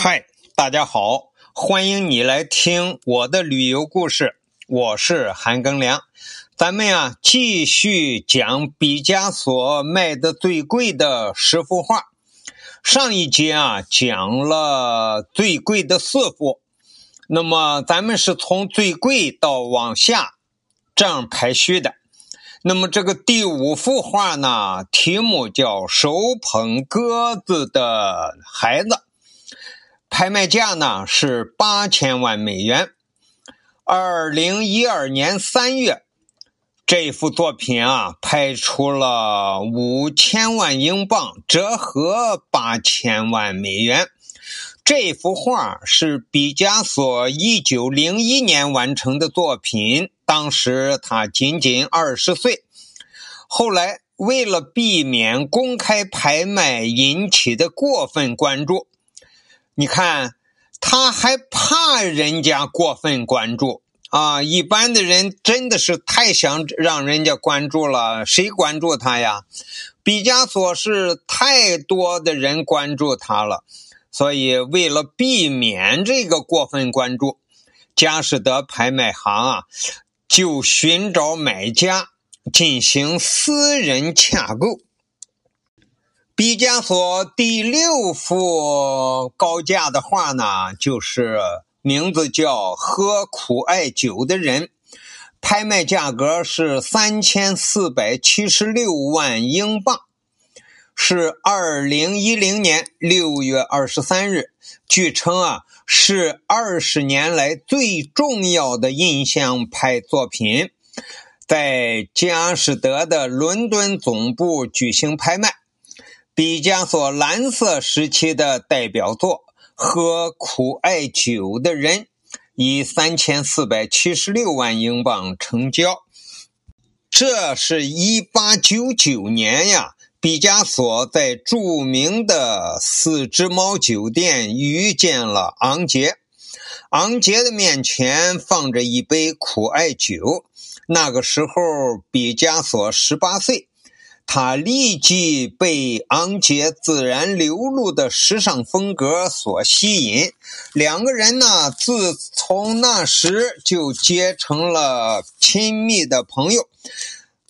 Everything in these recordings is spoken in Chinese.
嗨，大家好，欢迎你来听我的旅游故事，我是韩庚良。咱们呀，继续讲毕加索卖的最贵的十幅画。上一集啊，讲了最贵的四幅，那么咱们是从最贵到往下这样排序的。那么这个第五幅画呢，题目叫“手捧鸽子的孩子”。拍卖价呢是八千万美元。二零一二年三月，这幅作品啊拍出了五千万英镑，折合八千万美元。这幅画是毕加索一九零一年完成的作品，当时他仅仅二十岁。后来为了避免公开拍卖引起的过分关注。你看，他还怕人家过分关注啊！一般的人真的是太想让人家关注了，谁关注他呀？毕加索是太多的人关注他了，所以为了避免这个过分关注，佳士得拍卖行啊，就寻找买家进行私人洽购。毕加索第六幅高价的画呢，就是名字叫《喝苦艾酒的人》，拍卖价格是三千四百七十六万英镑，是二零一零年六月二十三日。据称啊，是二十年来最重要的印象派作品，在佳士得的伦敦总部举行拍卖。毕加索蓝色时期的代表作《喝苦艾酒的人》以三千四百七十六万英镑成交。这是一八九九年呀，毕加索在著名的四只猫酒店遇见了昂杰。昂杰的面前放着一杯苦艾酒。那个时候，毕加索十八岁。他立即被昂杰自然流露的时尚风格所吸引，两个人呢，自从那时就结成了亲密的朋友。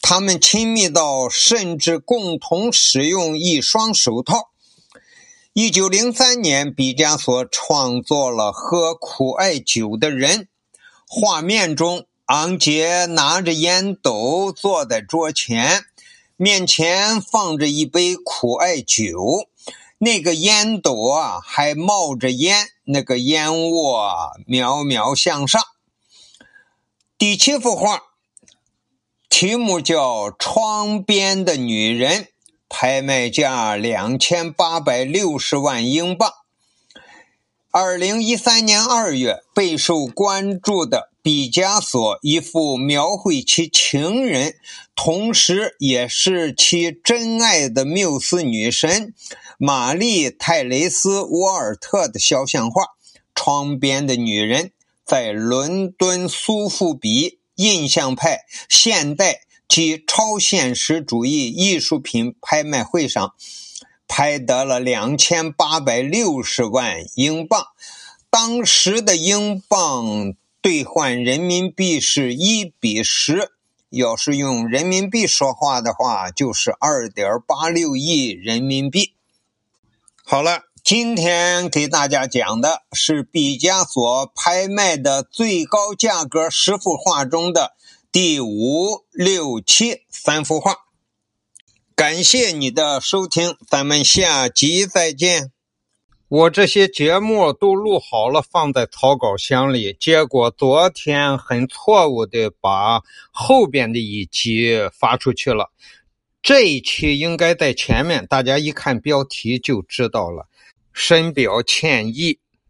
他们亲密到甚至共同使用一双手套。一九零三年，毕加索创作了《喝苦艾酒的人》，画面中昂杰拿着烟斗坐在桌前。面前放着一杯苦艾酒，那个烟斗啊还冒着烟，那个烟雾啊渺渺向上。第七幅画，题目叫《窗边的女人》，拍卖价两千八百六十万英镑。二零一三年二月，备受关注的。毕加索一幅描绘其情人，同时也是其真爱的缪斯女神玛丽泰雷斯沃尔特的肖像画《窗边的女人》在伦敦苏富比印象派、现代及超现实主义艺术品拍卖会上拍得了两千八百六十万英镑，当时的英镑。兑换人民币是一比十，要是用人民币说话的话，就是二点八六亿人民币。好了，今天给大家讲的是毕加索拍卖的最高价格十幅画中的第五、六、七三幅画。感谢你的收听，咱们下集再见。我这些节目都录好了，放在草稿箱里。结果昨天很错误的把后边的一集发出去了。这一期应该在前面，大家一看标题就知道了。深表歉意。